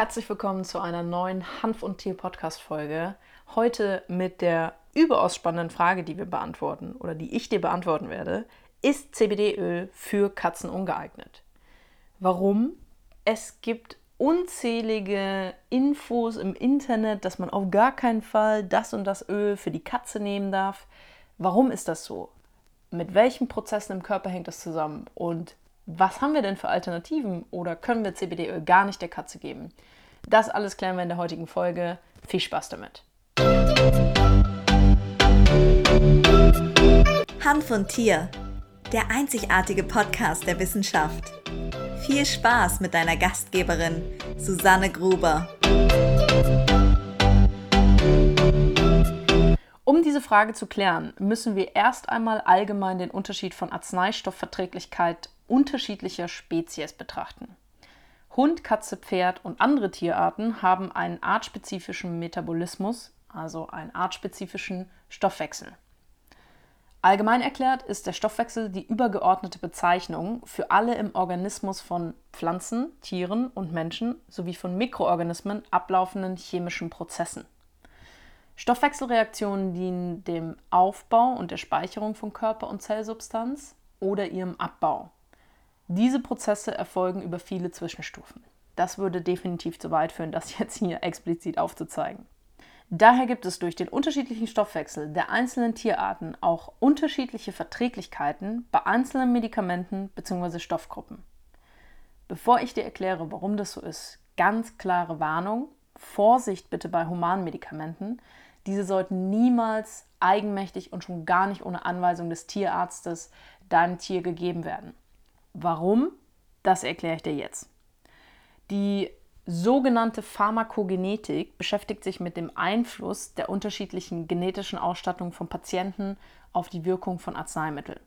Herzlich willkommen zu einer neuen Hanf- und Tier-Podcast-Folge. Heute mit der überaus spannenden Frage, die wir beantworten oder die ich dir beantworten werde: Ist CBD-Öl für Katzen ungeeignet? Warum? Es gibt unzählige Infos im Internet, dass man auf gar keinen Fall das und das Öl für die Katze nehmen darf. Warum ist das so? Mit welchen Prozessen im Körper hängt das zusammen? Und was haben wir denn für Alternativen oder können wir CBD-Öl gar nicht der Katze geben? Das alles klären wir in der heutigen Folge. Viel Spaß damit. Hanf und Tier, der einzigartige Podcast der Wissenschaft. Viel Spaß mit deiner Gastgeberin Susanne Gruber. Um diese Frage zu klären, müssen wir erst einmal allgemein den Unterschied von Arzneistoffverträglichkeit unterschiedlicher Spezies betrachten. Hund, Katze, Pferd und andere Tierarten haben einen artspezifischen Metabolismus, also einen artspezifischen Stoffwechsel. Allgemein erklärt ist der Stoffwechsel die übergeordnete Bezeichnung für alle im Organismus von Pflanzen, Tieren und Menschen sowie von Mikroorganismen ablaufenden chemischen Prozessen. Stoffwechselreaktionen dienen dem Aufbau und der Speicherung von Körper- und Zellsubstanz oder ihrem Abbau. Diese Prozesse erfolgen über viele Zwischenstufen. Das würde definitiv zu weit führen, das jetzt hier explizit aufzuzeigen. Daher gibt es durch den unterschiedlichen Stoffwechsel der einzelnen Tierarten auch unterschiedliche Verträglichkeiten bei einzelnen Medikamenten bzw. Stoffgruppen. Bevor ich dir erkläre, warum das so ist, ganz klare Warnung, Vorsicht bitte bei Humanmedikamenten. Diese sollten niemals eigenmächtig und schon gar nicht ohne Anweisung des Tierarztes deinem Tier gegeben werden. Warum? Das erkläre ich dir jetzt. Die sogenannte Pharmakogenetik beschäftigt sich mit dem Einfluss der unterschiedlichen genetischen Ausstattung von Patienten auf die Wirkung von Arzneimitteln.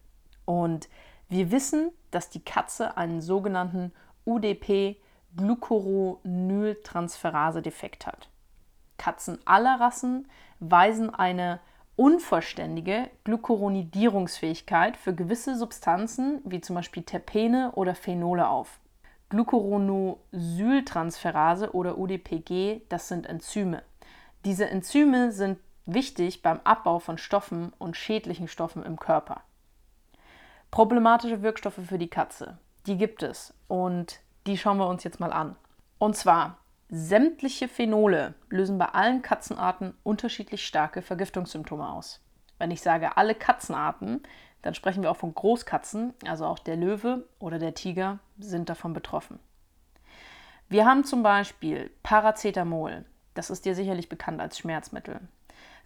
Und wir wissen, dass die Katze einen sogenannten UDP-Glucuronyltransferase-Defekt hat. Katzen aller Rassen weisen eine unvollständige Glucuronidierungsfähigkeit für gewisse Substanzen wie zum Beispiel Terpene oder Phenole auf. Glucuronosyltransferase oder UDPG, das sind Enzyme. Diese Enzyme sind wichtig beim Abbau von Stoffen und schädlichen Stoffen im Körper. Problematische Wirkstoffe für die Katze, die gibt es und die schauen wir uns jetzt mal an. Und zwar Sämtliche Phenole lösen bei allen Katzenarten unterschiedlich starke Vergiftungssymptome aus. Wenn ich sage alle Katzenarten, dann sprechen wir auch von Großkatzen, also auch der Löwe oder der Tiger sind davon betroffen. Wir haben zum Beispiel Paracetamol, das ist dir sicherlich bekannt als Schmerzmittel.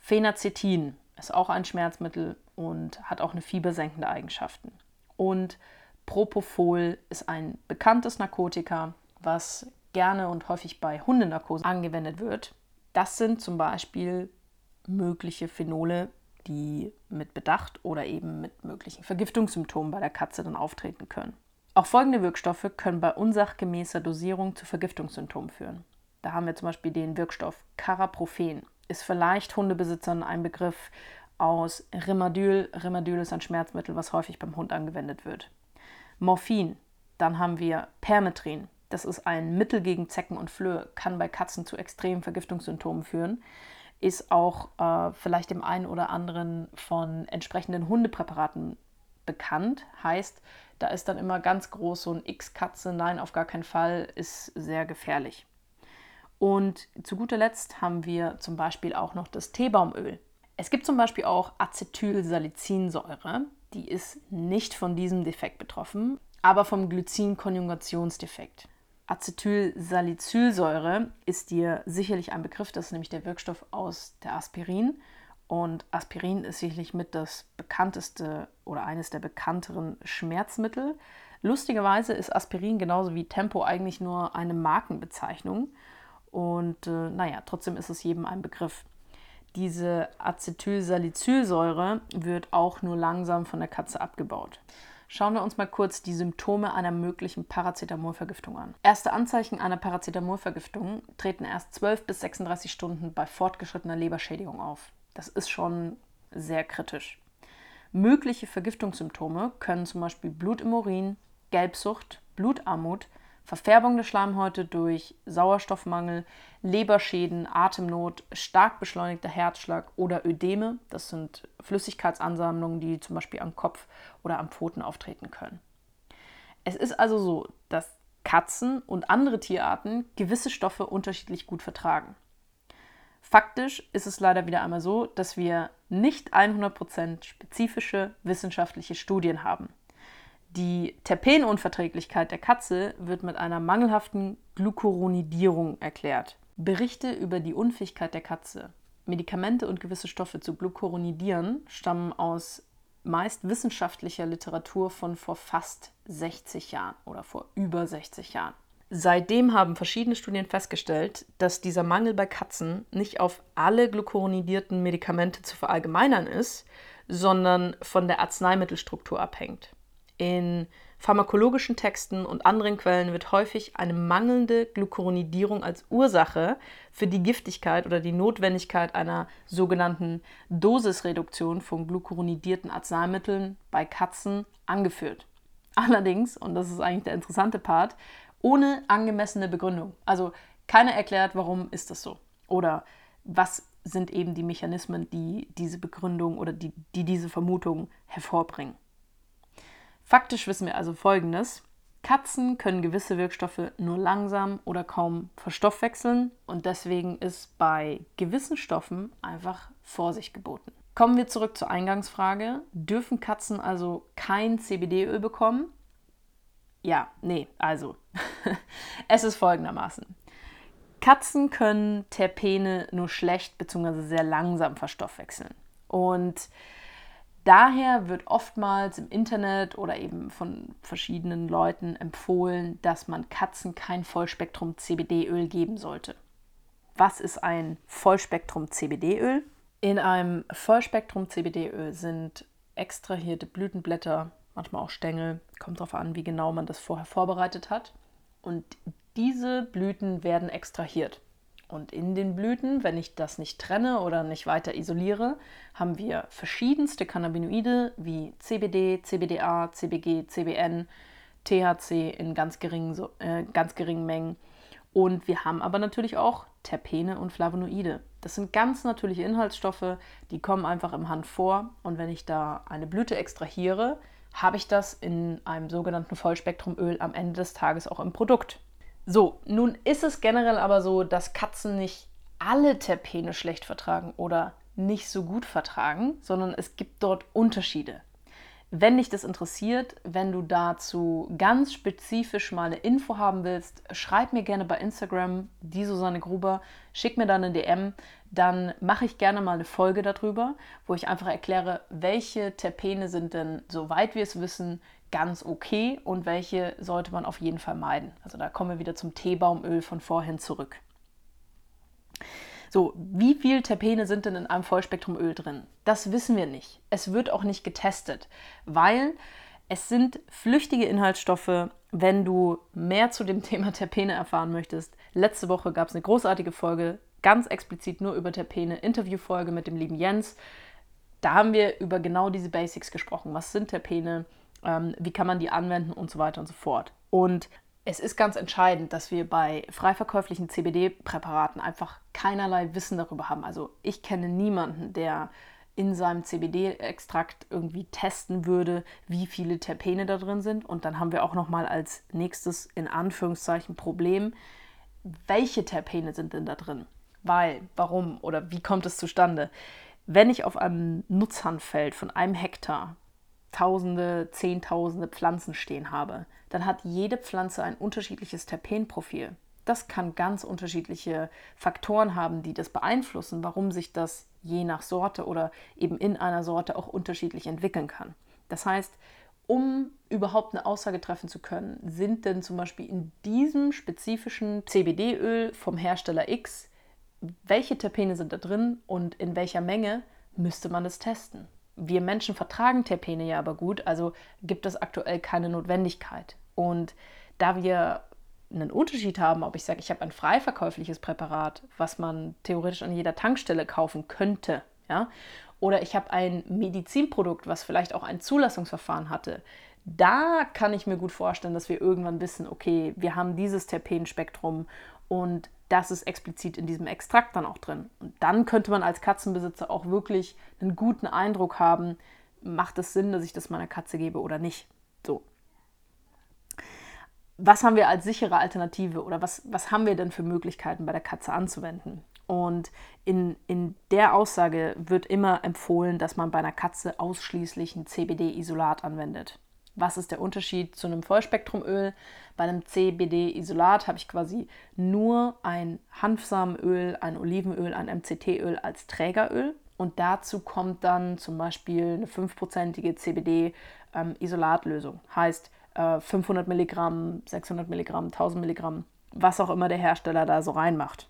Phenacetin ist auch ein Schmerzmittel und hat auch eine fiebersenkende Eigenschaften. Und Propofol ist ein bekanntes Narkotika, was gerne und häufig bei Hundenarkose angewendet wird. Das sind zum Beispiel mögliche Phenole, die mit Bedacht oder eben mit möglichen Vergiftungssymptomen bei der Katze dann auftreten können. Auch folgende Wirkstoffe können bei unsachgemäßer Dosierung zu Vergiftungssymptomen führen. Da haben wir zum Beispiel den Wirkstoff Caraprophen. Ist vielleicht Hundebesitzern ein Begriff aus Rimadyl. Rimadyl ist ein Schmerzmittel, was häufig beim Hund angewendet wird. Morphin. Dann haben wir Permetrin. Das ist ein Mittel gegen Zecken und Flöhe, kann bei Katzen zu extremen Vergiftungssymptomen führen, ist auch äh, vielleicht dem einen oder anderen von entsprechenden Hundepräparaten bekannt. Heißt, da ist dann immer ganz groß so ein X-Katze, nein, auf gar keinen Fall, ist sehr gefährlich. Und zu guter Letzt haben wir zum Beispiel auch noch das Teebaumöl. Es gibt zum Beispiel auch Acetylsalicylsäure, die ist nicht von diesem Defekt betroffen, aber vom Glycinkonjugationsdefekt. Acetylsalicylsäure ist dir sicherlich ein Begriff, das ist nämlich der Wirkstoff aus der Aspirin. Und Aspirin ist sicherlich mit das bekannteste oder eines der bekannteren Schmerzmittel. Lustigerweise ist Aspirin genauso wie Tempo eigentlich nur eine Markenbezeichnung. Und äh, naja, trotzdem ist es jedem ein Begriff. Diese Acetylsalicylsäure wird auch nur langsam von der Katze abgebaut. Schauen wir uns mal kurz die Symptome einer möglichen Paracetamolvergiftung an. Erste Anzeichen einer Paracetamolvergiftung treten erst 12 bis 36 Stunden bei fortgeschrittener Leberschädigung auf. Das ist schon sehr kritisch. Mögliche Vergiftungssymptome können zum Beispiel Blut im Urin, Gelbsucht, Blutarmut, Verfärbung der Schleimhäute durch Sauerstoffmangel, Leberschäden, Atemnot, stark beschleunigter Herzschlag oder Ödeme. Das sind Flüssigkeitsansammlungen, die zum Beispiel am Kopf oder am Pfoten auftreten können. Es ist also so, dass Katzen und andere Tierarten gewisse Stoffe unterschiedlich gut vertragen. Faktisch ist es leider wieder einmal so, dass wir nicht 100% spezifische wissenschaftliche Studien haben. Die Terpenunverträglichkeit der Katze wird mit einer mangelhaften Glucuronidierung erklärt. Berichte über die Unfähigkeit der Katze, Medikamente und gewisse Stoffe zu glucuronidieren, stammen aus meist wissenschaftlicher Literatur von vor fast 60 Jahren oder vor über 60 Jahren. Seitdem haben verschiedene Studien festgestellt, dass dieser Mangel bei Katzen nicht auf alle glucuronidierten Medikamente zu verallgemeinern ist, sondern von der Arzneimittelstruktur abhängt. In pharmakologischen Texten und anderen Quellen wird häufig eine mangelnde Glucuronidierung als Ursache für die Giftigkeit oder die Notwendigkeit einer sogenannten Dosisreduktion von glucuronidierten Arzneimitteln bei Katzen angeführt. Allerdings, und das ist eigentlich der interessante Part, ohne angemessene Begründung. Also keiner erklärt, warum ist das so oder was sind eben die Mechanismen, die diese Begründung oder die, die diese Vermutung hervorbringen. Faktisch wissen wir also Folgendes. Katzen können gewisse Wirkstoffe nur langsam oder kaum verstoffwechseln und deswegen ist bei gewissen Stoffen einfach Vorsicht geboten. Kommen wir zurück zur Eingangsfrage. Dürfen Katzen also kein CBD-Öl bekommen? Ja, nee, also es ist folgendermaßen. Katzen können Terpene nur schlecht bzw. sehr langsam verstoffwechseln. Und Daher wird oftmals im Internet oder eben von verschiedenen Leuten empfohlen, dass man Katzen kein Vollspektrum CBD-Öl geben sollte. Was ist ein Vollspektrum CBD-Öl? In einem Vollspektrum CBD-Öl sind extrahierte Blütenblätter, manchmal auch Stängel, kommt darauf an, wie genau man das vorher vorbereitet hat. Und diese Blüten werden extrahiert. Und in den Blüten, wenn ich das nicht trenne oder nicht weiter isoliere, haben wir verschiedenste Cannabinoide wie CBD, CBDA, CBG, CBN, THC in ganz geringen, äh, ganz geringen Mengen. Und wir haben aber natürlich auch Terpene und Flavonoide. Das sind ganz natürliche Inhaltsstoffe, die kommen einfach im Hand vor. Und wenn ich da eine Blüte extrahiere, habe ich das in einem sogenannten Vollspektrumöl am Ende des Tages auch im Produkt. So, nun ist es generell aber so, dass Katzen nicht alle Terpene schlecht vertragen oder nicht so gut vertragen, sondern es gibt dort Unterschiede. Wenn dich das interessiert, wenn du dazu ganz spezifisch mal eine Info haben willst, schreib mir gerne bei Instagram, die Susanne Gruber, schick mir dann eine DM, dann mache ich gerne mal eine Folge darüber, wo ich einfach erkläre, welche Terpene sind denn, soweit wir es wissen, ganz okay und welche sollte man auf jeden Fall meiden. Also da kommen wir wieder zum Teebaumöl von vorhin zurück. So, wie viel Terpene sind denn in einem Vollspektrumöl drin? Das wissen wir nicht. Es wird auch nicht getestet, weil es sind flüchtige Inhaltsstoffe. Wenn du mehr zu dem Thema Terpene erfahren möchtest, letzte Woche gab es eine großartige Folge, ganz explizit nur über Terpene, Interviewfolge mit dem lieben Jens. Da haben wir über genau diese Basics gesprochen. Was sind Terpene? Ähm, wie kann man die anwenden und so weiter und so fort. Und es ist ganz entscheidend, dass wir bei freiverkäuflichen CBD-Präparaten einfach keinerlei Wissen darüber haben. Also ich kenne niemanden, der in seinem CBD-Extrakt irgendwie testen würde, wie viele Terpene da drin sind. Und dann haben wir auch noch mal als nächstes in Anführungszeichen Problem, welche Terpene sind denn da drin? Weil, warum oder wie kommt es zustande? Wenn ich auf einem Nutzhandfeld von einem Hektar Tausende, Zehntausende Pflanzen stehen habe, dann hat jede Pflanze ein unterschiedliches Terpenprofil. Das kann ganz unterschiedliche Faktoren haben, die das beeinflussen, warum sich das je nach Sorte oder eben in einer Sorte auch unterschiedlich entwickeln kann. Das heißt, um überhaupt eine Aussage treffen zu können, sind denn zum Beispiel in diesem spezifischen CBD-Öl vom Hersteller X, welche Terpene sind da drin und in welcher Menge, müsste man es testen. Wir Menschen vertragen Terpene ja aber gut, also gibt es aktuell keine Notwendigkeit. Und da wir einen Unterschied haben, ob ich sage, ich habe ein frei verkäufliches Präparat, was man theoretisch an jeder Tankstelle kaufen könnte, ja, oder ich habe ein Medizinprodukt, was vielleicht auch ein Zulassungsverfahren hatte, Da kann ich mir gut vorstellen, dass wir irgendwann wissen, okay, wir haben dieses Terpenspektrum und das ist explizit in diesem Extrakt dann auch drin. Und dann könnte man als Katzenbesitzer auch wirklich einen guten Eindruck haben, macht es Sinn, dass ich das meiner Katze gebe oder nicht. So. Was haben wir als sichere Alternative oder was, was haben wir denn für Möglichkeiten bei der Katze anzuwenden? Und in, in der Aussage wird immer empfohlen, dass man bei einer Katze ausschließlich ein CBD-Isolat anwendet. Was ist der Unterschied zu einem Vollspektrumöl? Bei einem CBD-Isolat habe ich quasi nur ein Hanfsamenöl, ein Olivenöl, ein MCT-Öl als Trägeröl. Und dazu kommt dann zum Beispiel eine 5%ige CBD-Isolatlösung. Heißt äh, 500 Milligramm, 600 Milligramm, 1000 Milligramm, was auch immer der Hersteller da so reinmacht.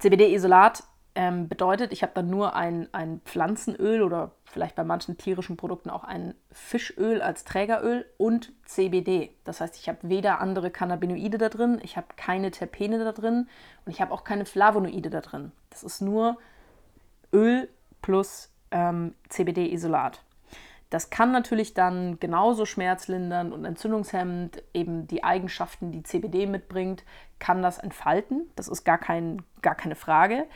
CBD-Isolat ähm, bedeutet, ich habe dann nur ein, ein Pflanzenöl oder vielleicht bei manchen tierischen Produkten auch ein Fischöl als Trägeröl und CBD. Das heißt, ich habe weder andere Cannabinoide da drin, ich habe keine Terpene da drin und ich habe auch keine Flavonoide da drin. Das ist nur Öl plus ähm, CBD-Isolat. Das kann natürlich dann genauso schmerzlindernd und entzündungshemmend eben die Eigenschaften, die CBD mitbringt, kann das entfalten. Das ist gar, kein, gar keine Frage.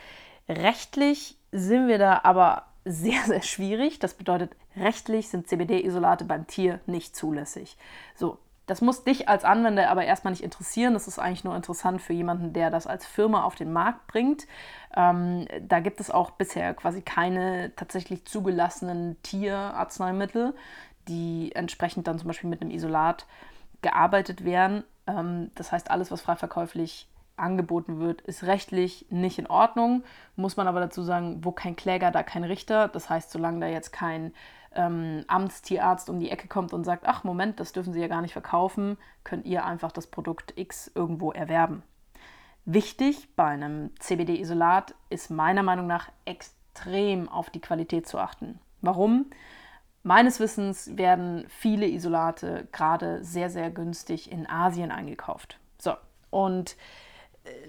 Rechtlich sind wir da aber sehr, sehr schwierig. Das bedeutet, rechtlich sind CBD-Isolate beim Tier nicht zulässig. So, das muss dich als Anwender aber erstmal nicht interessieren. Das ist eigentlich nur interessant für jemanden, der das als Firma auf den Markt bringt. Ähm, da gibt es auch bisher quasi keine tatsächlich zugelassenen Tierarzneimittel, die entsprechend dann zum Beispiel mit einem Isolat gearbeitet werden. Ähm, das heißt, alles, was frei verkäuflich angeboten wird, ist rechtlich nicht in Ordnung. Muss man aber dazu sagen, wo kein Kläger, da kein Richter. Das heißt, solange da jetzt kein ähm, Amtstierarzt um die Ecke kommt und sagt, ach Moment, das dürfen Sie ja gar nicht verkaufen, könnt ihr einfach das Produkt X irgendwo erwerben. Wichtig bei einem CBD-Isolat ist meiner Meinung nach extrem auf die Qualität zu achten. Warum? Meines Wissens werden viele Isolate gerade sehr, sehr günstig in Asien eingekauft. So, und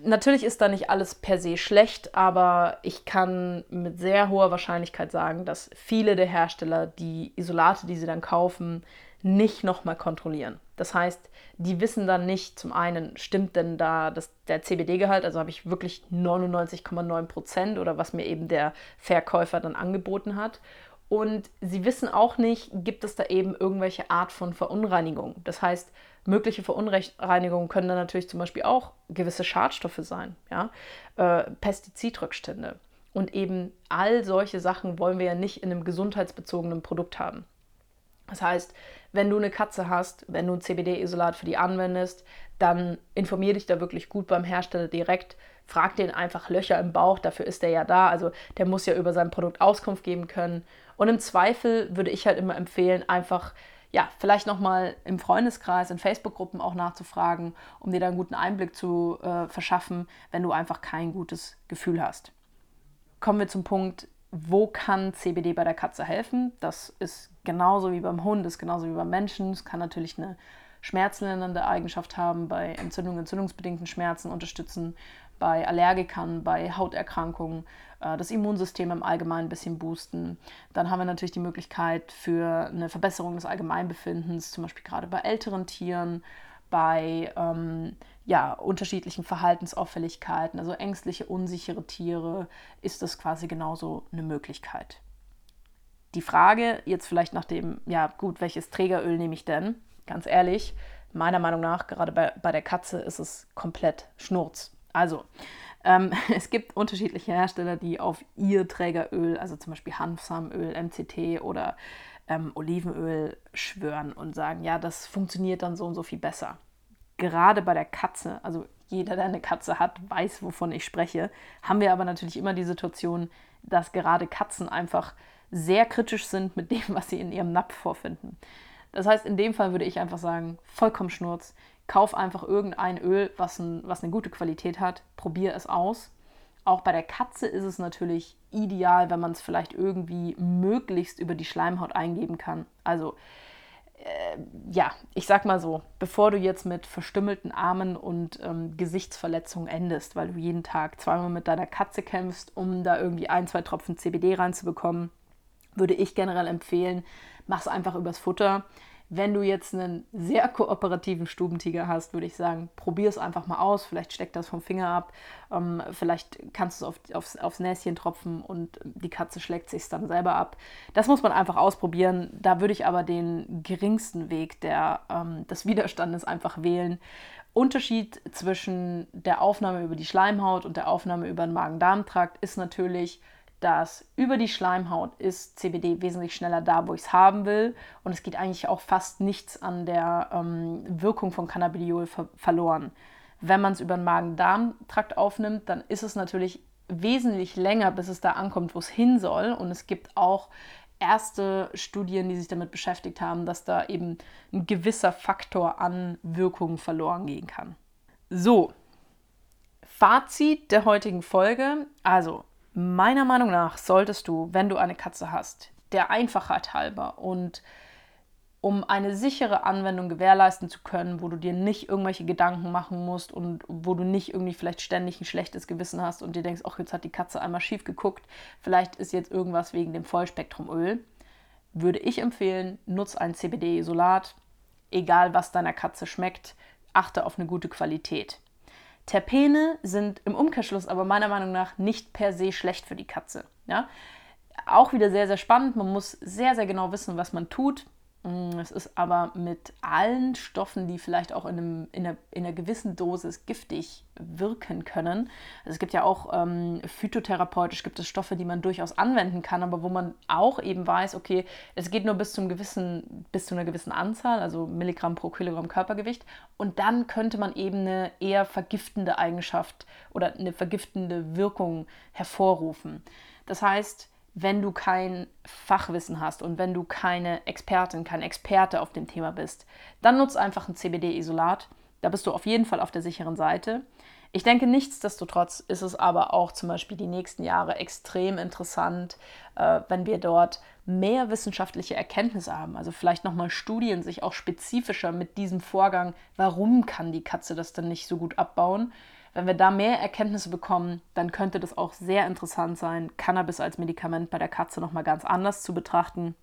natürlich ist da nicht alles per se schlecht, aber ich kann mit sehr hoher Wahrscheinlichkeit sagen, dass viele der Hersteller die Isolate, die sie dann kaufen, nicht nochmal kontrollieren. Das heißt, die wissen dann nicht, zum einen, stimmt denn da das, der CBD-Gehalt, also habe ich wirklich 99,9 Prozent oder was mir eben der Verkäufer dann angeboten hat. Und sie wissen auch nicht, gibt es da eben irgendwelche Art von Verunreinigung. Das heißt, mögliche Verunreinigungen können dann natürlich zum Beispiel auch gewisse Schadstoffe sein, ja? Äh, Pestizidrückstände. Und eben all solche Sachen wollen wir ja nicht in einem gesundheitsbezogenen Produkt haben. Das heißt, wenn du eine Katze hast, wenn du ein CBD-Isolat für die anwendest, dann informier dich da wirklich gut beim Hersteller direkt. Frag den einfach Löcher im Bauch, dafür ist der ja da. Also der muss ja über sein Produkt Auskunft geben können. Und im Zweifel würde ich halt immer empfehlen, einfach ja, vielleicht nochmal im Freundeskreis, in Facebook-Gruppen auch nachzufragen, um dir da einen guten Einblick zu äh, verschaffen, wenn du einfach kein gutes Gefühl hast. Kommen wir zum Punkt, wo kann CBD bei der Katze helfen? Das ist genauso wie beim Hund, ist genauso wie beim Menschen. Es kann natürlich eine schmerzlindernde Eigenschaft haben, bei Entzündungen, entzündungsbedingten Schmerzen unterstützen, bei Allergikern, bei Hauterkrankungen, äh, das Immunsystem im Allgemeinen ein bisschen boosten. Dann haben wir natürlich die Möglichkeit für eine Verbesserung des Allgemeinbefindens, zum Beispiel gerade bei älteren Tieren, bei ähm, ja, unterschiedlichen Verhaltensauffälligkeiten, also ängstliche, unsichere Tiere, ist das quasi genauso eine Möglichkeit. Die Frage jetzt vielleicht nach dem, ja gut, welches Trägeröl nehme ich denn? Ganz ehrlich, meiner Meinung nach, gerade bei, bei der Katze ist es komplett Schnurz. Also, ähm, es gibt unterschiedliche Hersteller, die auf ihr Trägeröl, also zum Beispiel Hanfsamenöl, MCT oder ähm, Olivenöl schwören und sagen, ja, das funktioniert dann so und so viel besser. Gerade bei der Katze, also jeder, der eine Katze hat, weiß, wovon ich spreche, haben wir aber natürlich immer die Situation, dass gerade Katzen einfach sehr kritisch sind mit dem, was sie in ihrem Napf vorfinden. Das heißt, in dem Fall würde ich einfach sagen, vollkommen Schnurz, kauf einfach irgendein Öl, was, ein, was eine gute Qualität hat, probier es aus. Auch bei der Katze ist es natürlich ideal, wenn man es vielleicht irgendwie möglichst über die Schleimhaut eingeben kann. Also äh, ja, ich sag mal so, bevor du jetzt mit verstümmelten Armen und ähm, Gesichtsverletzungen endest, weil du jeden Tag zweimal mit deiner Katze kämpfst, um da irgendwie ein, zwei Tropfen CBD reinzubekommen, würde ich generell empfehlen, mach es einfach übers Futter. Wenn du jetzt einen sehr kooperativen Stubentiger hast, würde ich sagen, probier es einfach mal aus. Vielleicht steckt das vom Finger ab. Ähm, vielleicht kannst du es auf, aufs, aufs Näschen tropfen und die Katze schlägt sich dann selber ab. Das muss man einfach ausprobieren. Da würde ich aber den geringsten Weg der, ähm, des Widerstandes einfach wählen. Unterschied zwischen der Aufnahme über die Schleimhaut und der Aufnahme über den Magen-Darm-Trakt ist natürlich, dass über die Schleimhaut ist CBD wesentlich schneller da, wo ich es haben will. Und es geht eigentlich auch fast nichts an der ähm, Wirkung von Cannabidiol ver verloren. Wenn man es über den Magen-Darm-Trakt aufnimmt, dann ist es natürlich wesentlich länger, bis es da ankommt, wo es hin soll. Und es gibt auch erste Studien, die sich damit beschäftigt haben, dass da eben ein gewisser Faktor an Wirkung verloren gehen kann. So, Fazit der heutigen Folge. Also, Meiner Meinung nach solltest du, wenn du eine Katze hast, der Einfachheit halber und um eine sichere Anwendung gewährleisten zu können, wo du dir nicht irgendwelche Gedanken machen musst und wo du nicht irgendwie vielleicht ständig ein schlechtes Gewissen hast und dir denkst, ach, jetzt hat die Katze einmal schief geguckt, vielleicht ist jetzt irgendwas wegen dem Vollspektrumöl, würde ich empfehlen, nutz ein CBD-Isolat, egal was deiner Katze schmeckt, achte auf eine gute Qualität. Terpene sind im Umkehrschluss aber meiner Meinung nach nicht per se schlecht für die Katze. Ja? Auch wieder sehr, sehr spannend. Man muss sehr, sehr genau wissen, was man tut. Mm, es ist aber mit allen Stoffen, die vielleicht auch in, einem, in, einer, in einer gewissen Dosis giftig wirken können. Also es gibt ja auch ähm, phytotherapeutisch gibt es Stoffe, die man durchaus anwenden kann, aber wo man auch eben weiß, okay, es geht nur bis zum gewissen, bis zu einer gewissen Anzahl, also Milligramm pro Kilogramm Körpergewicht. Und dann könnte man eben eine eher vergiftende Eigenschaft oder eine vergiftende Wirkung hervorrufen. Das heißt, wenn du kein Fachwissen hast und wenn du keine Expertin, kein Experte auf dem Thema bist, dann nutze einfach ein CBD-Isolat. Da bist du auf jeden Fall auf der sicheren Seite. Ich denke, nichtsdestotrotz ist es aber auch zum Beispiel die nächsten Jahre extrem interessant, äh, wenn wir dort mehr wissenschaftliche Erkenntnisse haben. Also vielleicht nochmal Studien sich auch spezifischer mit diesem Vorgang, warum kann die Katze das denn nicht so gut abbauen, wenn wir da mehr Erkenntnisse bekommen, dann könnte das auch sehr interessant sein, Cannabis als Medikament bei der Katze nochmal ganz anders zu betrachten.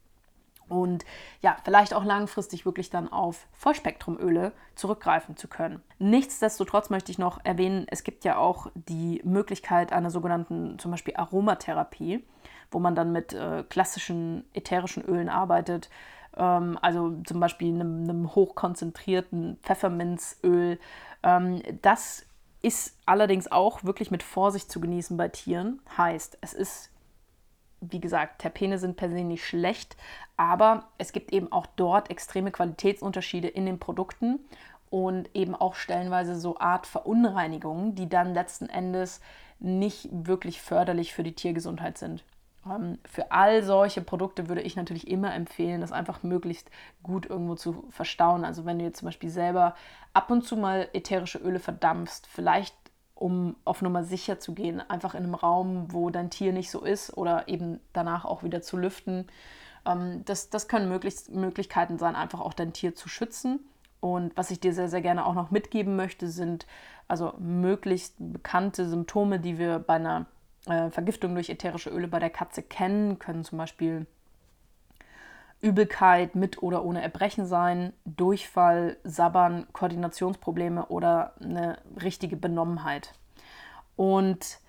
Und ja, vielleicht auch langfristig wirklich dann auf Vollspektrumöle zurückgreifen zu können. Nichtsdestotrotz möchte ich noch erwähnen, es gibt ja auch die Möglichkeit einer sogenannten zum Beispiel Aromatherapie, wo man dann mit äh, klassischen ätherischen Ölen arbeitet ähm, also zum Beispiel einem, einem hochkonzentrierten Pfefferminzöl. Ähm, das ist allerdings auch wirklich mit Vorsicht zu genießen bei Tieren. Heißt, es ist, wie gesagt, Terpene sind per se nicht schlecht, aber es gibt eben auch dort extreme Qualitätsunterschiede in den Produkten und eben auch stellenweise so Art Verunreinigungen, die dann letzten Endes nicht wirklich förderlich für die Tiergesundheit sind. Ähm, für all solche Produkte würde ich natürlich immer empfehlen, das einfach möglichst gut irgendwo zu verstauen. Also wenn du jetzt zum Beispiel selber ab und zu mal ätherische Öle verdampfst, vielleicht um auf Nummer sicher zu gehen, einfach in einem Raum, wo dein Tier nicht so ist oder eben danach auch wieder zu lüften. Ähm, das, das können möglichst, Möglichkeiten sein, einfach auch dein Tier zu schützen. Und was ich dir sehr, sehr gerne auch noch mitgeben möchte, sind also möglichst bekannte Symptome, die wir bei einer äh, Vergiftung durch ätherische Öle bei der Katze kennen, können zum Beispiel Übelkeit mit oder ohne Erbrechen sein, Durchfall, Sabbern, Koordinationsprobleme oder eine richtige Benommenheit. Und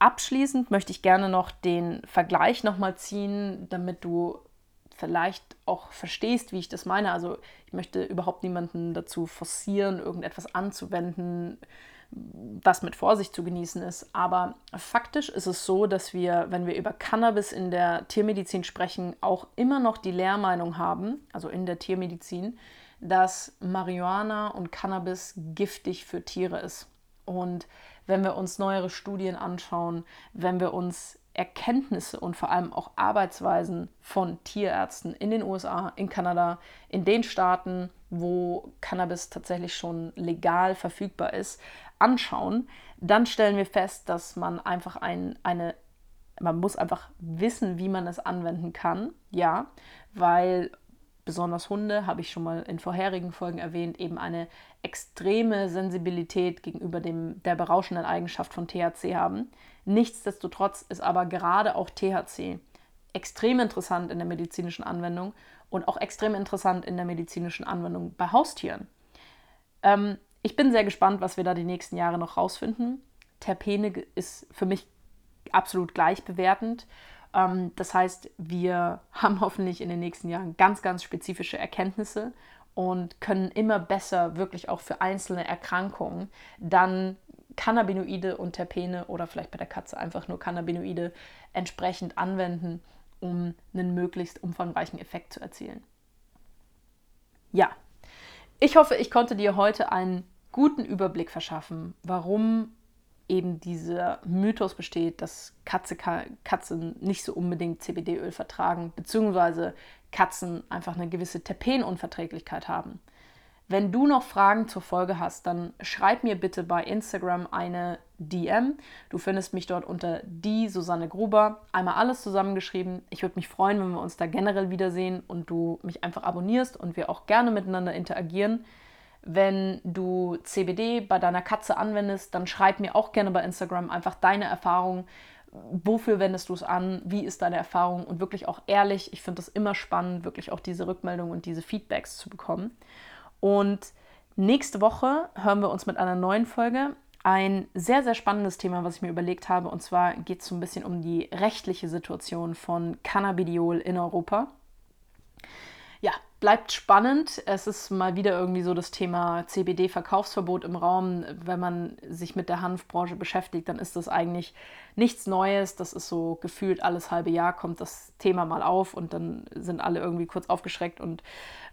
abschließend möchte ich gerne noch den Vergleich nochmal ziehen, damit du vielleicht auch verstehst, wie ich das meine. Also ich möchte überhaupt niemanden dazu forcieren, irgendetwas anzuwenden, was mit Vorsicht zu genießen ist. Aber faktisch ist es so, dass wir, wenn wir über Cannabis in der Tiermedizin sprechen, auch immer noch die Lehrmeinung haben, also in der Tiermedizin, dass Marihuana und Cannabis giftig für Tiere ist. Und wenn wir uns neuere Studien anschauen, wenn wir uns Erkenntnisse und vor allem auch Arbeitsweisen von Tierärzten in den USA, in Kanada, in den Staaten, wo Cannabis tatsächlich schon legal verfügbar ist, anschauen, dann stellen wir fest, dass man einfach ein, eine, man muss einfach wissen, wie man es anwenden kann, ja, weil besonders Hunde, habe ich schon mal in vorherigen Folgen erwähnt, eben eine extreme Sensibilität gegenüber dem, der berauschenden Eigenschaft von THC haben. Nichtsdestotrotz ist aber gerade auch THC extrem interessant in der medizinischen Anwendung und auch extrem interessant in der medizinischen Anwendung bei Haustieren. Ähm, ich bin sehr gespannt, was wir da die nächsten Jahre noch rausfinden. Terpene ist für mich absolut gleichbewertend. Ähm, das heißt, wir haben hoffentlich in den nächsten Jahren ganz, ganz spezifische Erkenntnisse und können immer besser wirklich auch für einzelne Erkrankungen dann Cannabinoide und Terpene oder vielleicht bei der Katze einfach nur Cannabinoide entsprechend anwenden, um einen möglichst umfangreichen Effekt zu erzielen. Ja, ich hoffe, ich konnte dir heute einen guten Überblick verschaffen, warum eben dieser Mythos besteht, dass Katze, Katzen nicht so unbedingt CBD-Öl vertragen, beziehungsweise Katzen einfach eine gewisse Terpenunverträglichkeit haben. Wenn du noch Fragen zur Folge hast, dann schreib mir bitte bei Instagram eine DM. Du findest mich dort unter die Susanne Gruber. Einmal alles zusammengeschrieben. Ich würde mich freuen, wenn wir uns da generell wiedersehen und du mich einfach abonnierst und wir auch gerne miteinander interagieren. Wenn du CBD bei deiner Katze anwendest, dann schreib mir auch gerne bei Instagram einfach deine Erfahrung. Wofür wendest du es an? Wie ist deine Erfahrung? Und wirklich auch ehrlich. Ich finde es immer spannend, wirklich auch diese Rückmeldungen und diese Feedbacks zu bekommen. Und nächste Woche hören wir uns mit einer neuen Folge. Ein sehr, sehr spannendes Thema, was ich mir überlegt habe. Und zwar geht es so ein bisschen um die rechtliche Situation von Cannabidiol in Europa bleibt spannend. Es ist mal wieder irgendwie so das Thema CBD-Verkaufsverbot im Raum. Wenn man sich mit der Hanfbranche beschäftigt, dann ist das eigentlich nichts Neues. Das ist so gefühlt alles halbe Jahr kommt das Thema mal auf und dann sind alle irgendwie kurz aufgeschreckt und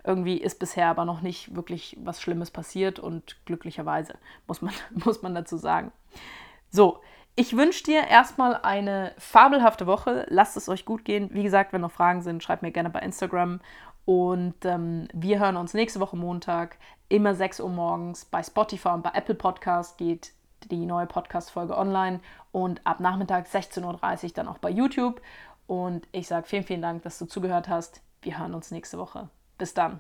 irgendwie ist bisher aber noch nicht wirklich was Schlimmes passiert und glücklicherweise muss man, muss man dazu sagen. So, ich wünsche dir erstmal eine fabelhafte Woche. Lasst es euch gut gehen. Wie gesagt, wenn noch Fragen sind, schreibt mir gerne bei Instagram und ähm, wir hören uns nächste Woche Montag, immer 6 Uhr morgens. Bei Spotify und bei Apple Podcast geht die neue Podcast-Folge online und ab Nachmittag 16.30 Uhr dann auch bei YouTube. Und ich sage vielen, vielen Dank, dass du zugehört hast. Wir hören uns nächste Woche. Bis dann.